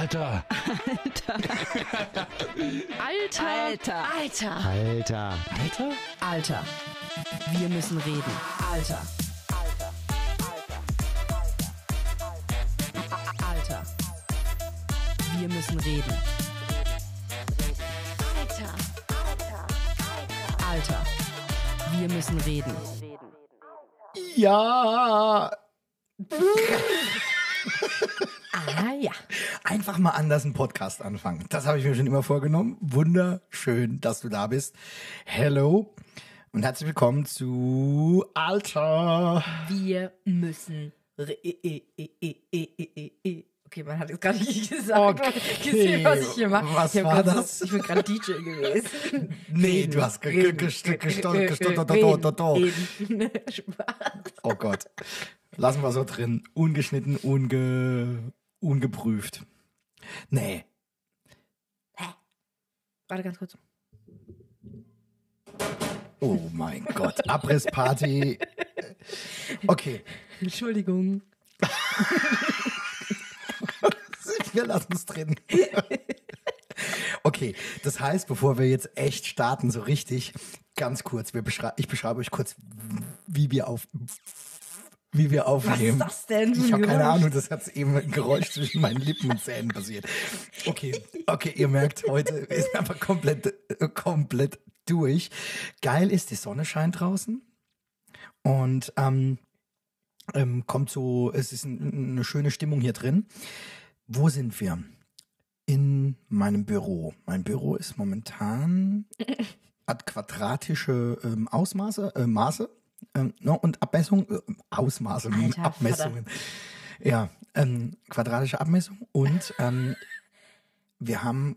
Alter. Alter. Alter. Alter. Alter. Alter? Alter. Wir müssen reden. Alter. Alter. Wir müssen reden. Alter. Alter. Wir müssen reden. Ja, Ah ja. Einfach mal anders einen Podcast anfangen. Das habe ich mir schon immer vorgenommen. Wunderschön, dass du da bist. Hello und herzlich willkommen zu Alter. Wir müssen. Okay, man hat jetzt gerade nicht gesagt. Okay. Gesehen, was ich hier mache. Was ich war das? So, ich bin gerade DJ gewesen. Nee, du hast ge- ge- gest- gestottert. Oh Gott. Lassen wir so drin. Ungeschnitten, unge, ungeprüft. Nee. Warte ganz kurz. Oh mein Gott. Abrissparty. Okay. Entschuldigung. Wir lassen es drin. Okay, das heißt, bevor wir jetzt echt starten, so richtig, ganz kurz, beschrei ich beschreibe euch kurz, wie wir auf wie wir Was aufnehmen. ist das denn? Ich habe keine? Ahnung, das hat eben ein Geräusch zwischen meinen Lippen und Zähnen passiert. Okay, okay, ihr merkt, heute ist einfach komplett, äh, komplett durch. Geil ist, die Sonne scheint draußen und ähm, ähm, kommt so, es ist ein, eine schöne Stimmung hier drin. Wo sind wir? In meinem Büro. Mein Büro ist momentan, hat quadratische ähm, Ausmaße, äh, Maße ähm, no, und Abmessung, äh, Ausmaße, Alter, Abmessungen. Ja, ähm, quadratische Abmessung und ähm, wir haben,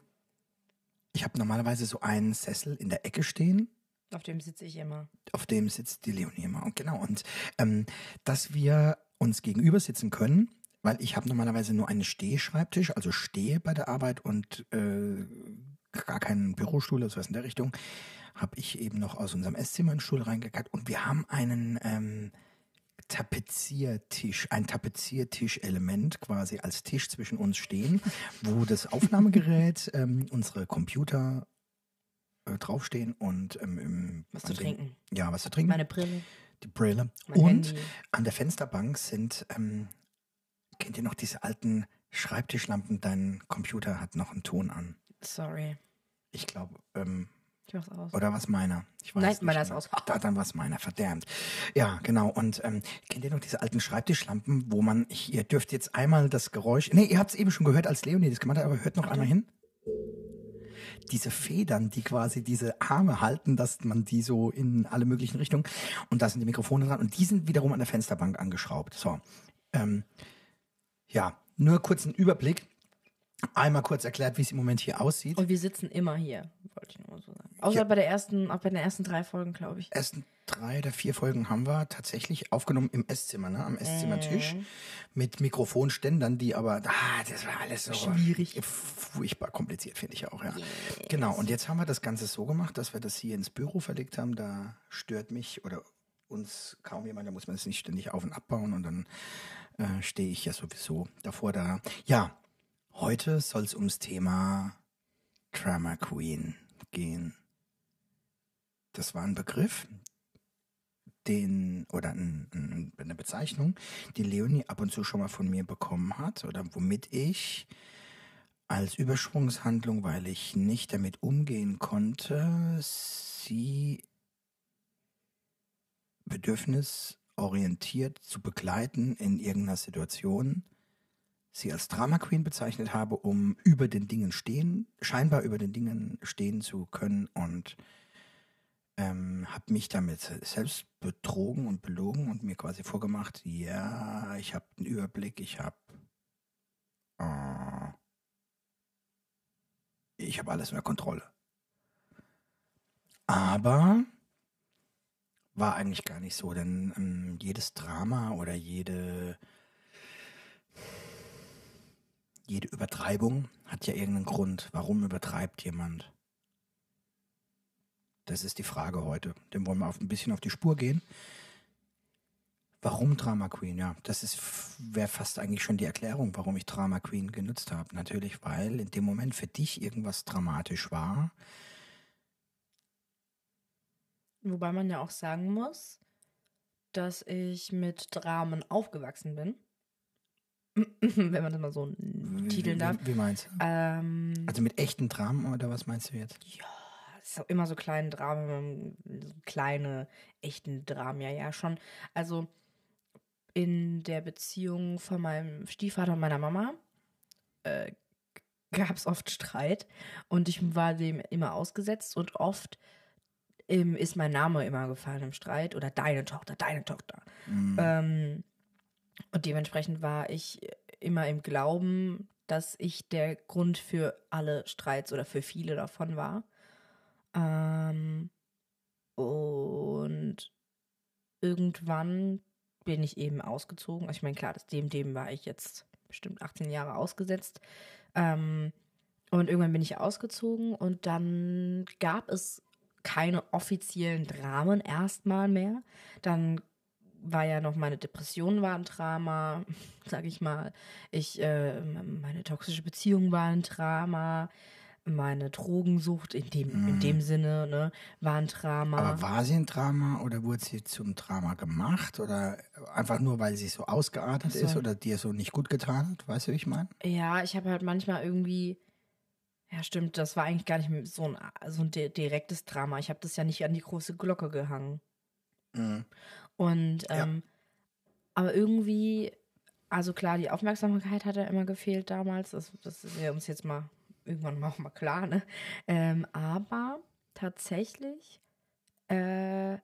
ich habe normalerweise so einen Sessel in der Ecke stehen Auf dem sitze ich immer. auf dem sitzt die Leonie immer. Und genau, und ähm, dass wir uns gegenüber sitzen können, weil ich habe normalerweise nur einen Stehschreibtisch, also stehe bei der Arbeit und äh, gar keinen Bürostuhl oder sowas in der Richtung, habe ich eben noch aus unserem Esszimmer einen Stuhl reingekackt und wir haben einen ähm, Tapeziertisch, ein Tapeziertisch-Element quasi als Tisch zwischen uns stehen, wo das Aufnahmegerät, ähm, unsere Computer äh, draufstehen und ähm, Was zu trinken. Ja, was zu trinken. Meine Brille. die Brille. Mein und Handy. an der Fensterbank sind, ähm, kennt ihr noch diese alten Schreibtischlampen? Dein Computer hat noch einen Ton an. Sorry. Ich glaube, ähm, Ich mach's aus. oder was meiner? Ich weiß Nein, nicht meiner ist aus. Da, dann was meiner, verdammt. Ja, genau. Und ähm, kennt ihr noch diese alten Schreibtischlampen, wo man, ich, ihr dürft jetzt einmal das Geräusch, nee, ihr habt es eben schon gehört, als Leonie das gemacht hat, aber hört noch einmal hin. Diese Federn, die quasi diese Arme halten, dass man die so in alle möglichen Richtungen, und da sind die Mikrofone dran, und die sind wiederum an der Fensterbank angeschraubt. So, ähm, ja, nur kurz einen Überblick. Einmal kurz erklärt, wie es im Moment hier aussieht. Und wir sitzen immer hier, wollte ich nur so sagen. Außer Ja. bei der ersten, auch bei den ersten drei Folgen, glaube ich. ersten drei oder vier Folgen haben wir tatsächlich aufgenommen im Esszimmer, ne? am Esszimmertisch mit Mikrofonständern, die aber, ah, das war alles so Schwierig. furchtbar kompliziert, finde ich auch, ja. Genau, und jetzt haben wir das Ganze so gemacht, dass wir das hier ins Büro verlegt haben, da stört mich oder uns kaum jemand, da muss man es nicht ständig auf und abbauen und dann äh, stehe ich ja sowieso davor da. Ja, heute soll es ums Thema Drama Queen gehen. Das war ein Begriff, den oder ein, ein, eine Bezeichnung, die Leonie ab und zu schon mal von mir bekommen hat oder womit ich als Übersprungshandlung, weil ich nicht damit umgehen konnte, sie bedürfnisorientiert zu begleiten in irgendeiner Situation, sie als Drama Queen bezeichnet habe, um über den Dingen stehen, scheinbar über den Dingen stehen zu können und ähm, habe mich damit selbst betrogen und belogen und mir quasi vorgemacht, ja, ich habe einen Überblick, ich habe äh, ich habe alles unter Kontrolle. Aber war eigentlich gar nicht so, denn ähm, jedes Drama oder jede jede Übertreibung hat ja irgendeinen Grund. Warum übertreibt jemand? Das ist die Frage heute. Dem wollen wir auf, ein bisschen auf die Spur gehen. Warum Drama Queen? Ja, das ist wäre fast eigentlich schon die Erklärung, warum ich Drama Queen genutzt habe. Natürlich, weil in dem Moment für dich irgendwas dramatisch war. Wobei man ja auch sagen muss, dass ich mit Dramen aufgewachsen bin. Wenn man das mal so titeln darf. Wie, wie meinst du? Ähm, also mit echten Dramen oder was meinst du jetzt? Ja, ist auch immer so kleine Dramen, so kleine, echten Dramen, ja, ja, schon. Also in der Beziehung von meinem Stiefvater und meiner Mama äh, gab es oft Streit und ich war dem immer ausgesetzt und oft ähm, ist mein Name immer gefallen im Streit oder deine Tochter, deine Tochter. Mhm. Ähm, und dementsprechend war ich immer im Glauben, dass ich der Grund für alle Streits oder für viele davon war. Ähm, und irgendwann bin ich eben ausgezogen. Also ich meine, klar, das dem, dem war ich jetzt bestimmt 18 Jahre ausgesetzt. Ähm, und irgendwann bin ich ausgezogen und dann gab es keine offiziellen Dramen erstmal mehr. Dann war ja noch meine Depression war ein Drama, sag ich mal. Ich, äh, meine toxische Beziehung war ein Drama. Meine Drogensucht in dem, in dem Sinne, ne, war ein Drama. Aber war sie ein Drama oder wurde sie zum Drama gemacht? Oder einfach nur, weil sie so ausgeartet so. ist oder dir so nicht gut getan hat? Weißt du, wie ich meine? Ja, ich habe halt manchmal irgendwie. Ja, stimmt, das war eigentlich gar nicht so ein, so ein di- direktes Drama. Ich habe das ja nicht an die große Glocke gehangen. Mhm. Und, Ja. ähm, aber irgendwie, also klar, die Aufmerksamkeit hat ja immer gefehlt damals. Das, das ist ja uns jetzt mal irgendwann auch mal klar, ne? Ähm, aber tatsächlich, äh,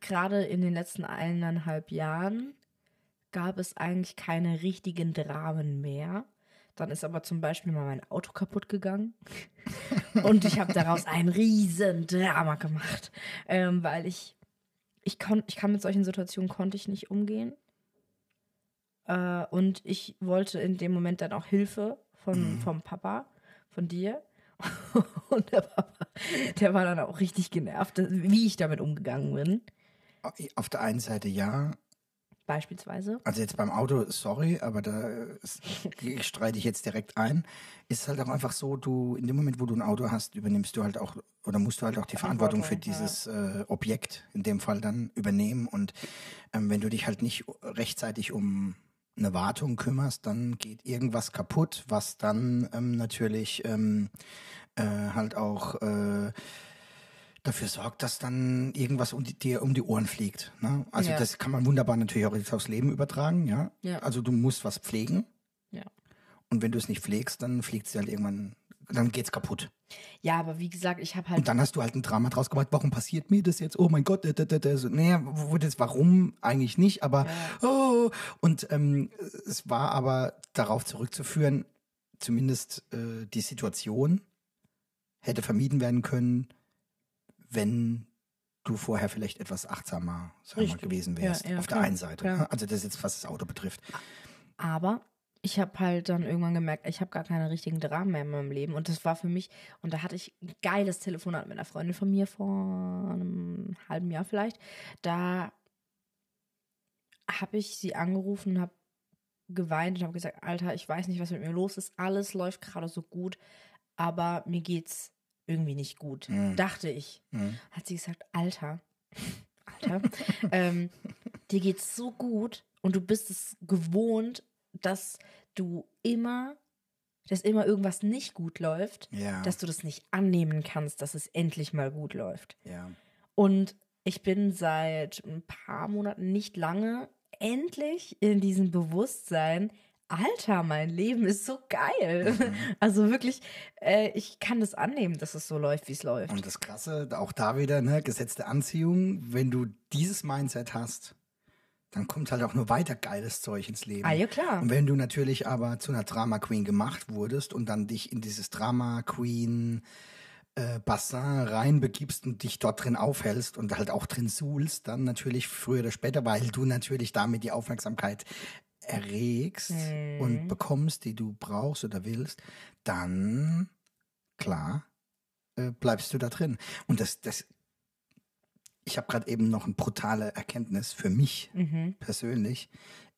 gerade in den letzten eineinhalb Jahren gab es eigentlich keine richtigen Dramen mehr. Dann ist aber zum Beispiel mal mein Auto kaputt gegangen. Und ich habe daraus ein riesen Drama gemacht, ähm, weil ich, ich, kon, ich kann mit solchen Situationen konnte ich nicht umgehen. Äh, und ich wollte in dem Moment dann auch Hilfe von, vom Papa, von dir. Und der Papa, der war dann auch richtig genervt, wie ich damit umgegangen bin. Auf der einen Seite ja, Beispielsweise. Also jetzt beim Auto, sorry, aber da streite ich jetzt direkt ein. Ist halt auch einfach so, du in dem Moment, wo du ein Auto hast, übernimmst du halt auch oder musst du halt auch die Verantwortung für dieses äh, Objekt in dem Fall dann übernehmen. Und ähm, wenn du dich halt nicht rechtzeitig um eine Wartung kümmerst, dann geht irgendwas kaputt, was dann ähm, natürlich ähm, äh, halt auch äh, dafür sorgt, dass dann irgendwas um die, dir um die Ohren fliegt. Ne? Also Ja. das kann man wunderbar natürlich auch jetzt aufs Leben übertragen, ja. Ja. Also du musst was pflegen Ja. und wenn du es nicht pflegst, dann fliegt es halt irgendwann, dann geht's kaputt. Ja, aber wie gesagt, ich habe halt Und dann hast du halt ein Drama draus gemacht, warum passiert mir das jetzt? Oh mein Gott, da, da, da. So, naja, wo das warum eigentlich nicht, aber oh, und ähm, es war aber darauf zurückzuführen, zumindest äh, die Situation hätte vermieden werden können, wenn du vorher vielleicht etwas achtsamer mal, gewesen wärst. Ja, ja, auf klar, der einen Seite. klar. ne? Also das ist jetzt, was das Auto betrifft. Aber ich habe halt dann irgendwann gemerkt, ich habe gar keine richtigen Dramen mehr in meinem Leben. Und das war für mich, und da hatte ich ein geiles Telefonat mit einer Freundin von mir vor einem halben Jahr vielleicht. Da habe ich sie angerufen und habe geweint und habe gesagt, Alter, ich weiß nicht, was mit mir los ist. Alles läuft gerade so gut, aber mir geht's irgendwie nicht gut. Mhm. Dachte ich. Mhm. Hat sie gesagt, Alter, Alter, ähm, dir geht's so gut und du bist es gewohnt, dass du immer, dass immer irgendwas nicht gut läuft, Ja. dass du das nicht annehmen kannst, dass es endlich mal gut läuft. ja. Und ich bin seit ein paar Monaten, nicht lange, endlich in diesem Bewusstsein, Alter, mein Leben ist so geil. Mhm. Also wirklich, äh, ich kann das annehmen, dass es so läuft, wie es läuft. Und das Krasse, auch da wieder, ne, gesetzte Anziehung, wenn du dieses Mindset hast, dann kommt halt auch nur weiter geiles Zeug ins Leben. Ah, ja, klar. Und wenn du natürlich aber zu einer Drama Queen gemacht wurdest und dann dich in dieses Drama Queen äh, Bassin reinbegibst und dich dort drin aufhältst und halt auch drin suhlst, dann natürlich früher oder später, weil du natürlich damit die Aufmerksamkeit erregst Mhm. und bekommst, die du brauchst oder willst, dann, klar, äh, bleibst du da drin. Und das, das ich habe gerade eben noch eine brutale Erkenntnis für mich Mhm. persönlich.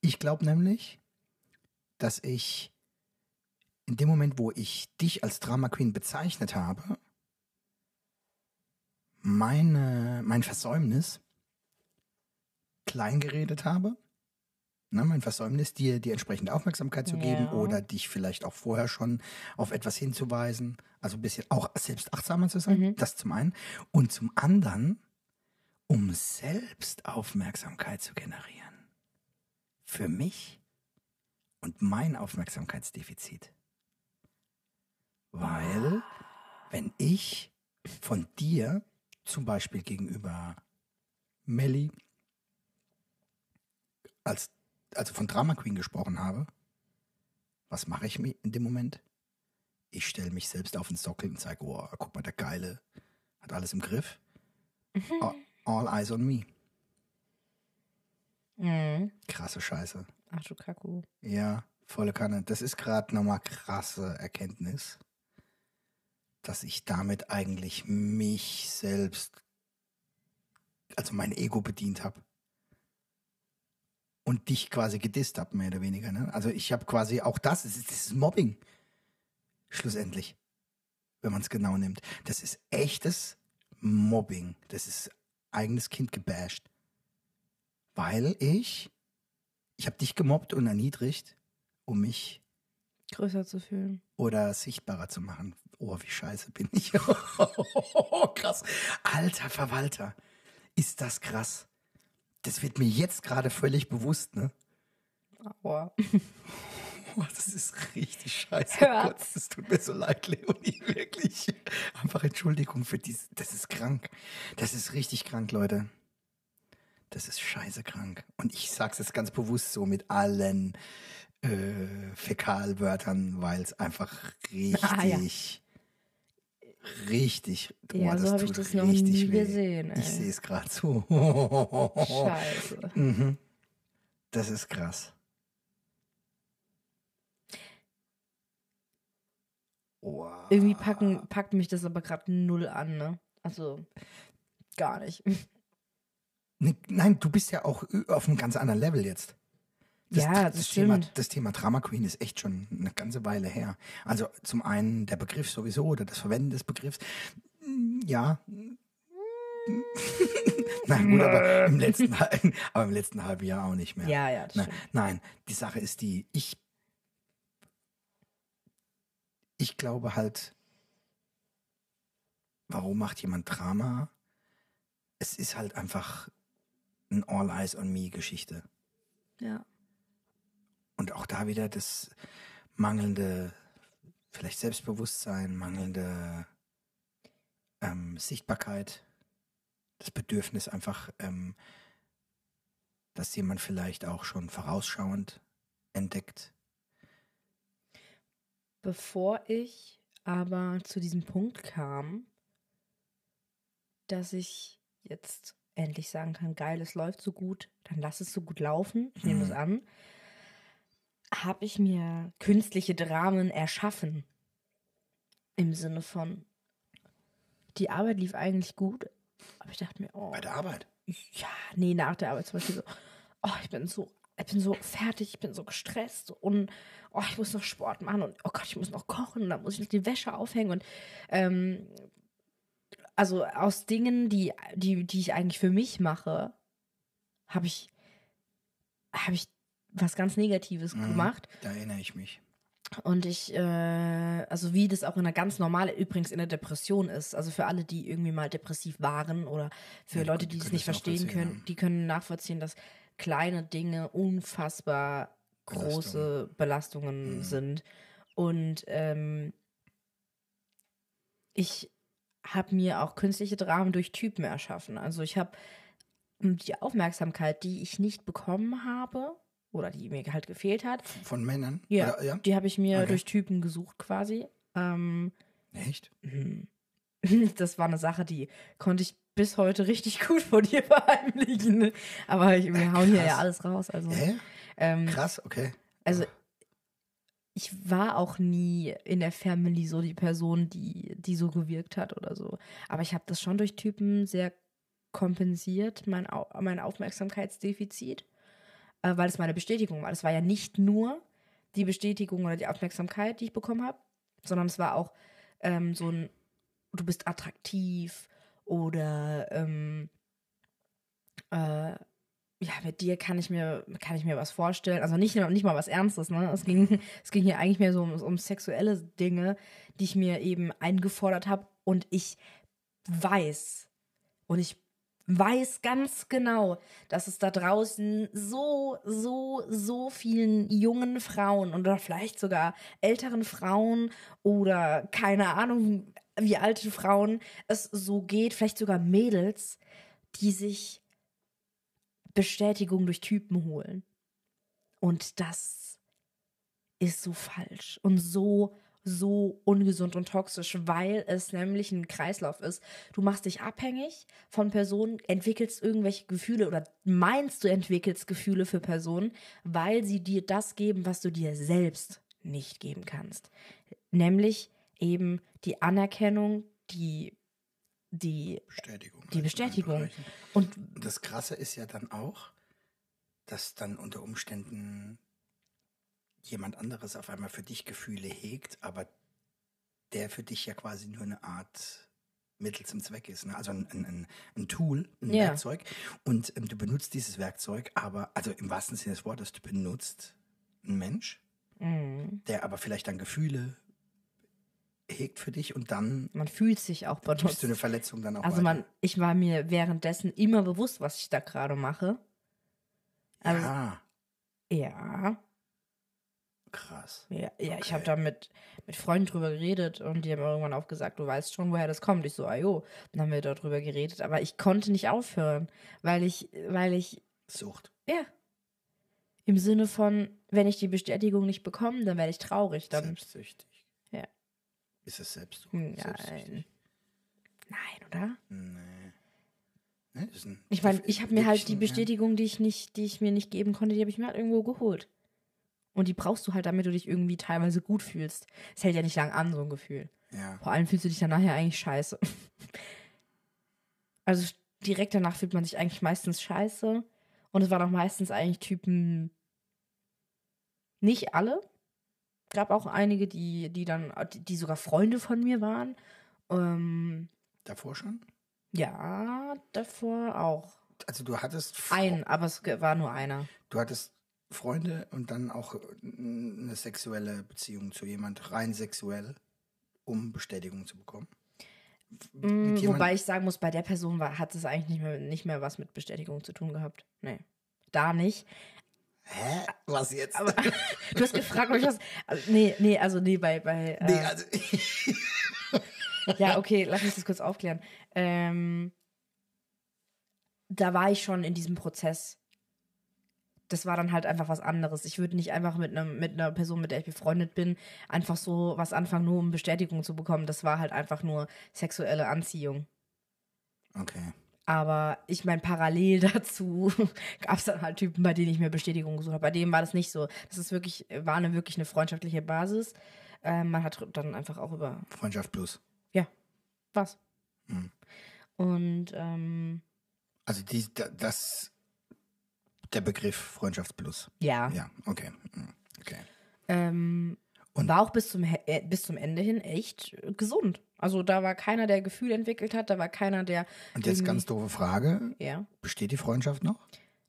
Ich glaube nämlich, dass ich in dem Moment, wo ich dich als Drama Queen bezeichnet habe, meine, mein Versäumnis klein geredet habe. Ne, mein Versäumnis, dir die entsprechende Aufmerksamkeit zu geben Ja. oder dich vielleicht auch vorher schon auf etwas hinzuweisen. Also ein bisschen auch selbst achtsamer zu sein. Das zum einen. Und zum anderen, um selbst Aufmerksamkeit zu generieren. Für mich und mein Aufmerksamkeitsdefizit. Weil, wenn ich von dir zum Beispiel gegenüber Melly als also von Drama Queen gesprochen habe, was mache ich in dem Moment? Ich stelle mich selbst auf den Sockel und sage, oh, guck mal, der Geile hat alles im Griff. All, all eyes on me. Mhm. Krasse Scheiße. Ach du Kaku. Ja, volle Kanne. Das ist gerade nochmal krasse Erkenntnis, dass ich damit eigentlich mich selbst, also mein Ego bedient habe. Und dich quasi gedisst habe, mehr oder weniger. Ne? Also ich habe quasi auch das, das ist, das ist Mobbing. Schlussendlich. Wenn man es genau nimmt. Das ist echtes Mobbing. Das ist eigenes Kind gebasht. Weil ich ich habe dich gemobbt und erniedrigt, um mich Größer zu fühlen. oder sichtbarer zu machen. Oh, wie scheiße bin ich. krass. Alter Verwalter. Ist das krass. Das wird mir jetzt gerade völlig bewusst, ne? Aua. Oh, das ist richtig scheiße. Hört's. Gott, das tut mir so leid, Leonie, wirklich. Einfach Entschuldigung für dies. Das ist krank. Das ist richtig krank, Leute. Das ist scheiße krank. Und ich sag's jetzt ganz bewusst so mit allen äh, Fäkalwörtern, weil es einfach richtig, Ah, ja. richtig, Ja, so ich tut das noch richtig nie weh. gesehen. Ich sehe es gerade so. Scheiße. Mhm. Das ist krass. Wow. Irgendwie packen, packt mich das aber gerade null an, ne? Also, gar nicht. Ne, nein, du bist ja auch auf einem ganz anderen Level jetzt. Ja, das Thema, stimmt. das Thema Drama Queen ist echt schon eine ganze Weile her. Also zum einen der Begriff sowieso oder das Verwenden des Begriffs. Ja. Na gut, aber im, letzten, aber im letzten halben Jahr auch nicht mehr. Ja, ja, das Nein, stimmt. nein, die Sache ist die, ich, ich glaube halt, warum macht jemand Drama? Es ist halt einfach ein All Eyes on Me Geschichte. Ja. Und auch da wieder das mangelnde, vielleicht Selbstbewusstsein, mangelnde ähm, Sichtbarkeit, das Bedürfnis einfach, ähm, dass jemand vielleicht auch schon vorausschauend entdeckt. Bevor ich aber zu diesem Punkt kam, dass ich jetzt endlich sagen kann, geil, es läuft so gut, dann lass es so gut laufen, ich nehme es Mhm. an, habe ich mir künstliche Dramen erschaffen. Im Sinne von, die Arbeit lief eigentlich gut, aber ich dachte mir, oh, Bei der Arbeit. ja, nee, nach der Arbeit zum Beispiel so, oh, ich bin so, ich bin so fertig, ich bin so gestresst und oh, ich muss noch Sport machen und oh Gott, ich muss noch kochen und dann muss ich noch die Wäsche aufhängen und ähm, also aus Dingen, die, die, die ich eigentlich für mich mache, habe ich, habe ich was ganz Negatives Mhm. gemacht. Da erinnere ich mich. Und ich, äh, also wie das auch in einer ganz normalen, übrigens in der Depression ist, also für alle, die irgendwie mal depressiv waren oder für Ja, Leute, die die es nicht verstehen können, die können nachvollziehen, dass kleine Dinge unfassbar große Belastungen Mhm. sind. Und ähm, ich habe mir auch künstliche Dramen durch Typen erschaffen. Also ich habe die Aufmerksamkeit, die ich nicht bekommen habe oder die mir halt gefehlt hat, Von Männern? ja, Oder, ja? die habe ich mir Okay. durch Typen gesucht quasi. Ähm, Echt? das war eine Sache, die konnte ich bis heute richtig gut von dir verheimlichen. Aber ich, wir hauen hier krass. ja alles raus. Also, Hä? ähm, Krass, okay. also ich war auch nie in der Family so die Person, die, die so gewirkt hat oder so. Aber ich habe das schon durch Typen sehr kompensiert, mein, Au mein Aufmerksamkeitsdefizit, äh, weil es meine Bestätigung war. Es war ja nicht nur die Bestätigung oder die Aufmerksamkeit, die ich bekommen habe, sondern es war auch ähm, so ein, du bist attraktiv oder ähm, äh, ja, mit dir kann ich mir, kann ich mir was vorstellen. Also nicht, nicht mal was Ernstes, ne? Es ging, es ging hier eigentlich mehr so um, um sexuelle Dinge, die ich mir eben eingefordert habe. Und ich weiß, und ich weiß ganz genau, dass es da draußen so, so, so vielen jungen Frauen oder vielleicht sogar älteren Frauen oder keine Ahnung, wie alte Frauen es so geht, vielleicht sogar Mädels, die sich Bestätigung durch Typen holen. Und das ist so falsch und so so ungesund und toxisch, weil es nämlich ein Kreislauf ist. Du machst dich abhängig von Personen, entwickelst irgendwelche Gefühle oder meinst du entwickelst Gefühle für Personen, weil sie dir das geben, was du dir selbst nicht geben kannst. Nämlich eben die Anerkennung, die die Bestätigung. Die Bestätigung. Und das Krasse ist ja dann auch, dass dann unter Umständen jemand anderes auf einmal für dich Gefühle hegt, aber der für dich ja quasi nur eine Art Mittel zum Zweck ist. Ne? Also ein, ein, ein Tool, ein Ja. Werkzeug. Und ähm, du benutzt dieses Werkzeug, aber, also im wahrsten Sinne des Wortes, du benutzt einen Mensch, mm, der aber vielleicht dann Gefühle hegt für dich und dann man fühlt sich auch gibst benutzt. du eine Verletzung dann auch Also weiter. man, ich war mir währenddessen immer bewusst, was ich da gerade mache. Also, ja, ja, krass. ja, ja ich Okay. habe da mit, mit Freunden drüber geredet und die haben irgendwann auch gesagt, du weißt schon, woher das kommt. Ich so, ah jo. Dann haben wir darüber geredet, aber ich konnte nicht aufhören, weil ich, weil ich, Sucht. ja, im Sinne von, wenn ich die Bestätigung nicht bekomme, dann werde ich traurig. Dann, Selbstsüchtig. Ist es Selbstsucht? Nein. Selbstsüchtig? nein, oder? Nee. Nee, ist ein Ich meine, ich habe mir halt die ein- Bestätigung, die ich nicht, die ich mir nicht geben konnte, die habe ich mir halt irgendwo geholt. Und die brauchst du halt, damit du dich irgendwie teilweise gut fühlst. Es hält ja nicht lang an, so ein Gefühl. Ja. Vor allem fühlst du dich dann nachher eigentlich scheiße. Also direkt danach fühlt man sich eigentlich meistens scheiße. Und es waren auch meistens eigentlich Typen, nicht alle. Gab auch einige, die, die dann, die, sogar Freunde von mir waren. Ähm, Davor schon? ja, davor auch. Also du hattest Fre- Ein, aber es war nur einer. du hattest Freunde und dann auch eine sexuelle Beziehung zu jemand rein sexuell, um Bestätigung zu bekommen. Mm, wobei ich sagen muss, bei der Person war, hat es eigentlich nicht mehr, nicht mehr was mit Bestätigung zu tun gehabt. Nee. Da nicht. Hä? Was jetzt? Aber du hast gefragt, ob ich was. Also, nee, nee, also nee, bei. bei äh, nee, also Ja, okay, lass mich das kurz aufklären. Ähm, da war ich schon in diesem Prozess. Das war dann halt einfach was anderes. Ich würde nicht einfach mit, einem, mit einer Person, mit der ich befreundet bin, einfach so was anfangen, nur um Bestätigung zu bekommen. Das war halt einfach nur sexuelle Anziehung. Okay. Aber ich meine, parallel dazu gab es dann halt Typen, bei denen ich mir Bestätigung gesucht habe. Bei denen war das nicht so. Das ist wirklich, war eine wirklich eine freundschaftliche Basis. Ähm, man hat dann einfach auch über Freundschaft plus. was. Mhm. Und ähm, Also die, da- das der Begriff Freundschaft plus. ja, Ja, okay. Mhm. Okay. ähm, Und- war auch bis zum, äh, bis zum Ende hin echt äh, gesund. Also da war keiner, der Gefühl entwickelt hat, da war keiner, der. Und jetzt ganz doofe Frage. Ja. Besteht die Freundschaft noch?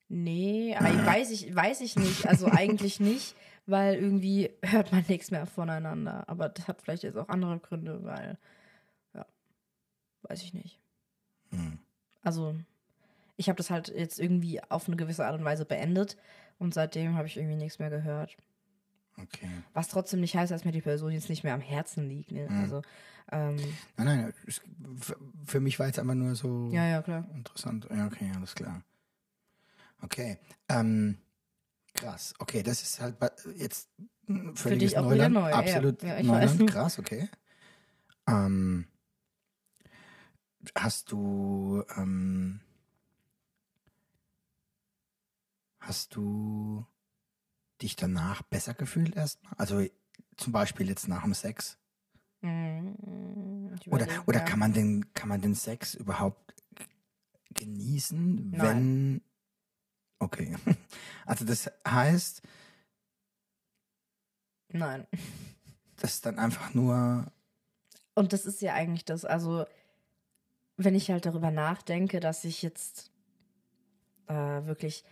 Nee, weiß ich, weiß ich nicht. Also eigentlich nicht, weil irgendwie hört man nichts mehr voneinander. Aber das hat vielleicht jetzt auch andere Gründe, weil, ja, weiß ich nicht. Hm. Also, ich habe das halt jetzt irgendwie auf eine gewisse Art und Weise beendet und seitdem habe ich irgendwie nichts mehr gehört. Okay. Was trotzdem nicht heißt, dass mir die Person jetzt nicht mehr am Herzen liegt. Ne? Mhm. Also, ähm, Nein, nein, es, für, für mich war jetzt einfach nur so ja, ja, klar. interessant. Ja, okay, alles klar. Okay. Ähm, krass. Okay, das ist halt jetzt völliges dich auch wieder Neuland. neu, ja. Absolut Ja, ich Neuland. weiß. Krass, okay. Ähm, hast du ähm, hast du dich danach besser gefühlt erstmal? Also zum Beispiel jetzt nach dem Sex? Ich Oder, oder ja. kann man den, kann man den Sex überhaupt genießen, Nein. wenn. Okay. Also das heißt, Nein. dass dann einfach nur. Und das ist ja eigentlich das, also wenn ich halt darüber nachdenke, dass ich jetzt äh, wirklich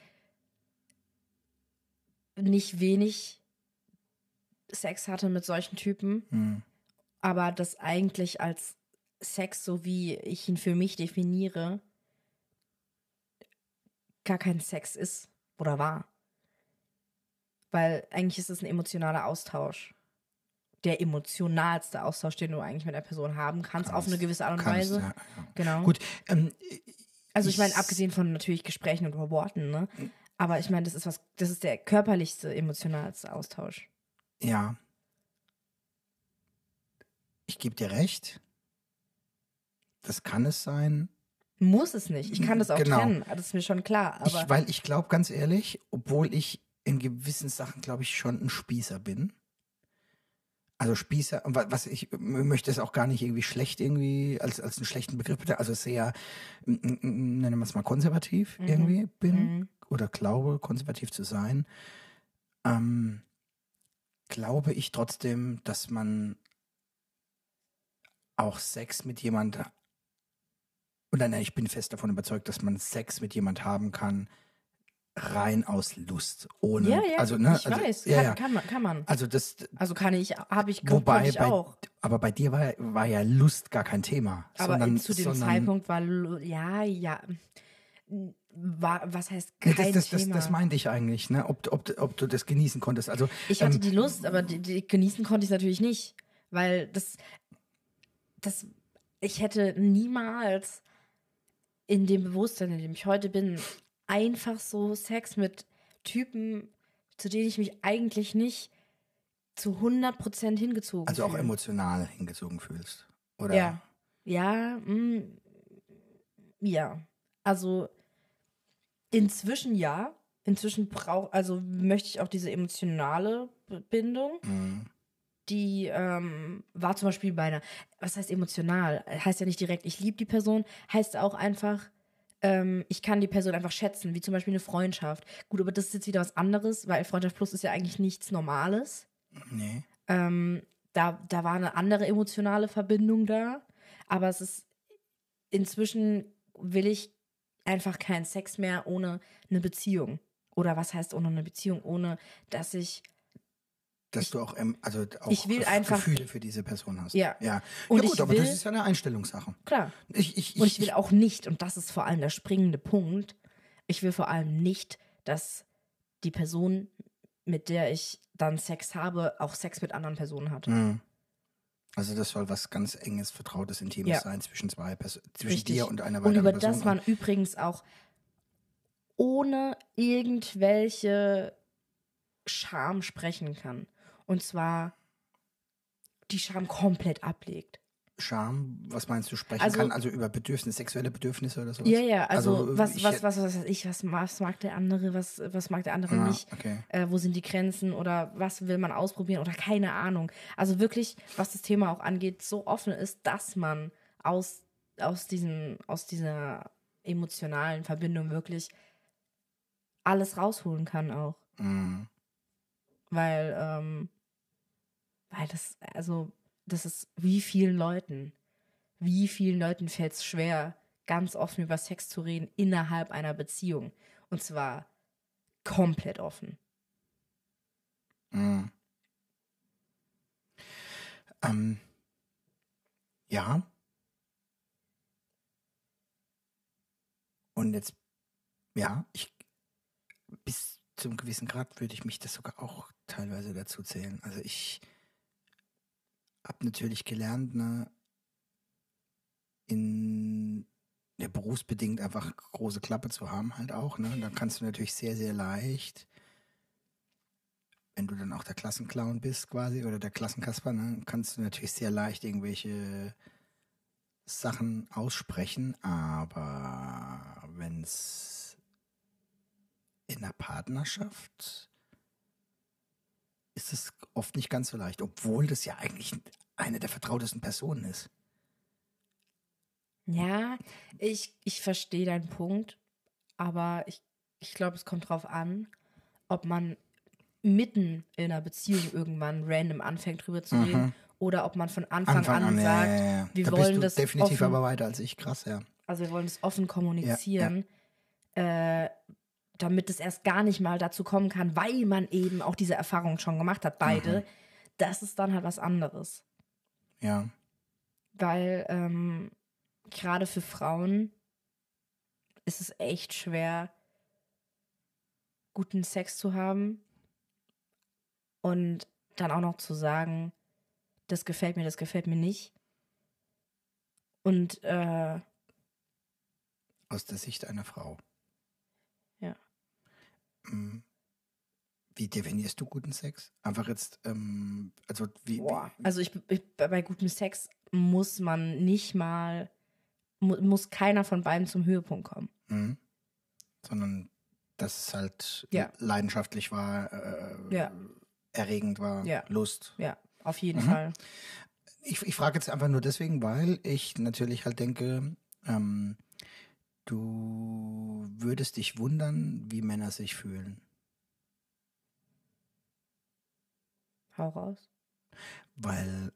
nicht wenig Sex hatte mit solchen Typen, Hm, aber das eigentlich als Sex, so wie ich ihn für mich definiere, gar kein Sex ist oder war. Weil eigentlich ist es ein emotionaler Austausch. Der emotionalste Austausch, den du eigentlich mit einer Person haben kannst, auf eine gewisse Art und kannst, Weise. ja, ja. Genau. Gut, ähm, Also ich meine, Ich- abgesehen von natürlich Gesprächen und Worten, ne? Aber ich meine, das ist was, das ist der körperlichste, emotionalste Austausch. ja. Ich gebe dir recht. Das kann es sein. Muss es nicht. Ich kann das auch Genau. trennen, das ist mir schon klar. Aber Ich, weil ich glaube, ganz ehrlich, obwohl ich in gewissen Sachen, glaube ich, schon ein Spießer bin. Also Spießer, wa- was ich möchte es auch gar nicht irgendwie schlecht irgendwie als, als einen schlechten Begriff, also sehr, nennen wir es mal konservativ irgendwie bin Mhm. oder glaube, konservativ zu sein, ähm, glaube ich trotzdem, dass man auch Sex mit jemand oder nein, ich bin fest davon überzeugt, dass man Sex mit jemand haben kann, rein aus Lust, ohne, ja, ja, also ne, ich also, weiß, ja, kann, ja. kann man, kann man. also das, Also kann ich, habe ich, wobei ich bei, auch. aber bei dir war, war ja Lust gar kein Thema, Aber sondern, zu dem sondern, Zeitpunkt war, ja, ja, war, was heißt Nee, kein das, das, das, Thema? das meinte ich eigentlich, ne? ob, ob, ob du das genießen konntest. Also ich hatte ähm, die Lust, aber die, die, genießen konnte ich natürlich nicht, weil das, das, ich hätte niemals in dem Bewusstsein, in dem ich heute bin, einfach so Sex mit Typen, zu denen ich mich eigentlich nicht zu 100% hingezogen also auch fühle. emotional hingezogen fühlst, oder? Ja. Ja, mm, ja. Also inzwischen ja. Inzwischen brauche, also möchte ich auch diese emotionale Bindung. Mhm. Die ähm, war zum Beispiel bei einer, was heißt emotional? Heißt ja nicht direkt, ich liebe die Person, heißt auch einfach, ähm, ich kann die Person einfach schätzen, wie zum Beispiel eine Freundschaft. Gut, aber das ist jetzt wieder was anderes, weil Freundschaft Plus ist ja eigentlich nichts Normales. Nee. Ähm, da, da war eine andere emotionale Verbindung da. Aber es ist inzwischen will ich einfach keinen Sex mehr ohne eine Beziehung. Oder was heißt ohne eine Beziehung? Ohne dass ich. Dass du auch, ähm, also auch Ich will einfach- Gefühle für diese Person hast. Ja. Ja, Und ja gut, ich aber das will- ist ja eine Einstellungssache. Klar. Ich, ich, Und ich will auch nicht, und das ist vor allem der springende Punkt, ich will vor allem nicht, dass die Person, mit der ich dann Sex habe, auch Sex mit anderen Personen hat. Mhm. Also das soll was ganz enges, vertrautes, intimes Ja. sein zwischen zwei Personen, zwischen Richtig. dir und einer Und weiteren über Person. das man übrigens auch ohne irgendwelche Scham sprechen kann. Und zwar die Scham komplett ablegt. Scham, was meinst du, sprechen Also- kann? Also über Bedürfnisse, sexuelle Bedürfnisse oder sowas? Ja, ja, also, Also, was, ich was, was, was weiß ich, was, was mag der andere, was, was mag der andere Ah, nicht, okay. äh, wo sind die Grenzen oder was will man ausprobieren oder keine Ahnung. Also wirklich, was das Thema auch angeht, so offen ist, dass man aus, aus, diesen, aus dieser emotionalen Verbindung wirklich alles rausholen kann auch. Mhm. Weil, ähm, weil das, also, das ist wie vielen Leuten, wie vielen Leuten fällt es schwer, ganz offen über Sex zu reden innerhalb einer Beziehung. Und zwar komplett offen. Mhm. Ähm, ja. Und jetzt, ja, ich, bis zum gewissen Grad würde ich mich das sogar auch teilweise dazu zählen. Also ich habe natürlich gelernt, ne, in ja, berufsbedingt einfach große Klappe zu haben halt auch, ne? Da kannst du natürlich sehr, sehr leicht wenn du dann auch der Klassenclown bist quasi oder der Klassenkasper, ne, kannst du natürlich sehr leicht irgendwelche Sachen aussprechen, aber wenn es in einer Partnerschaft ist es oft nicht ganz so leicht, obwohl das ja eigentlich eine der vertrautesten Personen ist. Ja, ich, ich verstehe deinen Punkt, aber ich, ich glaube, es kommt drauf an, ob man mitten in einer Beziehung irgendwann random anfängt drüber zu reden oder ob man von Anfang, Anfang an, an, sagt, ja, ja, ja. wir da wollen bist du das definitiv offen, aber weiter als ich. Krass, ja. also wir wollen das offen kommunizieren, Äh, damit es erst gar nicht mal dazu kommen kann, weil man eben auch diese Erfahrung schon gemacht hat, beide. Das ist dann halt was anderes. Ja. weil ähm, gerade für Frauen ist es echt schwer, guten Sex zu haben und dann auch noch zu sagen, das gefällt mir, das gefällt mir nicht. Und äh, Aus der Sicht einer Frau. Mm. Wie definierst du guten Sex? Einfach jetzt, ähm, also wie, boah, wie also ich, ich bei gutem Sex muss man nicht mal, mu muss keiner von beiden zum Höhepunkt kommen. Mhm. sondern dass es halt Ja. leidenschaftlich war, äh, Ja. erregend war, Ja. Lust. Ja, auf jeden Mhm. Fall. Ich, ich frage jetzt einfach nur deswegen, weil ich natürlich halt denke, ähm, du würdest dich wundern, wie Männer sich fühlen. Hau raus. Weil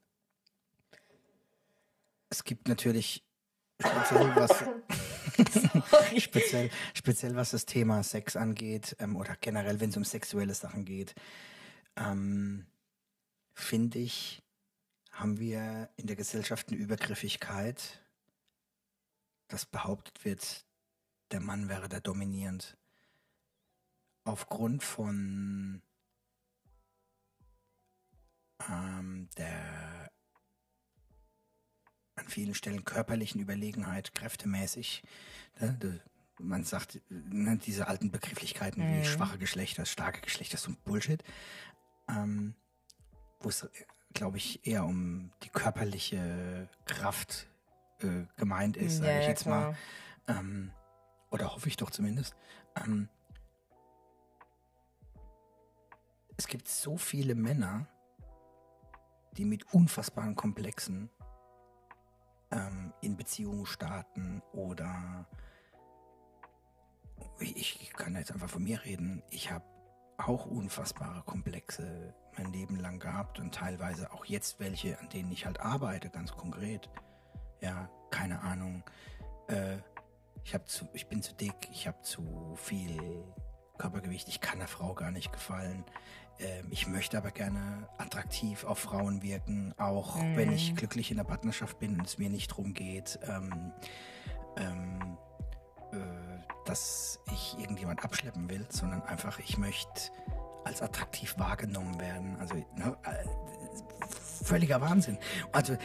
es gibt natürlich speziell was, speziell, speziell was das Thema Sex angeht ähm, oder generell, wenn es um sexuelle Sachen geht, ähm, finde ich, haben wir in der Gesellschaft eine Übergriffigkeit, dass behauptet wird, der Mann wäre da dominierend. Aufgrund von ähm, der an vielen Stellen körperlichen Überlegenheit, kräftemäßig. Ne, de, man sagt, ne, diese alten Begrifflichkeiten wie Mhm. schwache Geschlechter, starke Geschlechter, so ein Bullshit. Ähm, Wo es, glaube ich, eher um die körperliche Kraft äh, gemeint ist, sage Ja, ich jetzt mal. klar. Ähm, oder hoffe ich doch zumindest. Ähm, es gibt so viele Männer, die mit unfassbaren Komplexen ähm, in Beziehungen starten oder ich, ich kann jetzt einfach von mir reden. Ich habe auch unfassbare Komplexe mein Leben lang gehabt und teilweise auch jetzt welche, an denen ich halt arbeite, ganz konkret. Ja, keine Ahnung. Äh, ich, hab zu, ich bin zu dick, ich habe zu viel Körpergewicht, ich kann der Frau gar nicht gefallen. Ähm, ich möchte aber gerne attraktiv auf Frauen wirken, auch wenn ich glücklich in der Partnerschaft bin und es mir nicht darum geht, ähm, ähm, äh, dass ich irgendjemand abschleppen will, sondern einfach, ich möchte als attraktiv wahrgenommen werden. Also ne, äh, völliger Wahnsinn. Also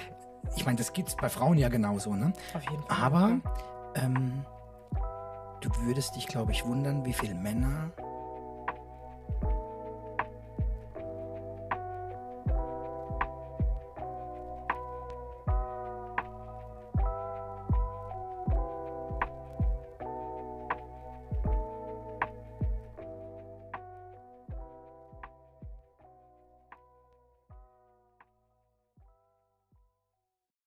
ich meine, das gibt's bei Frauen ja genauso, ne? Auf jeden Fall. Aber ähm, du würdest dich, glaube ich, wundern, wie viele Männer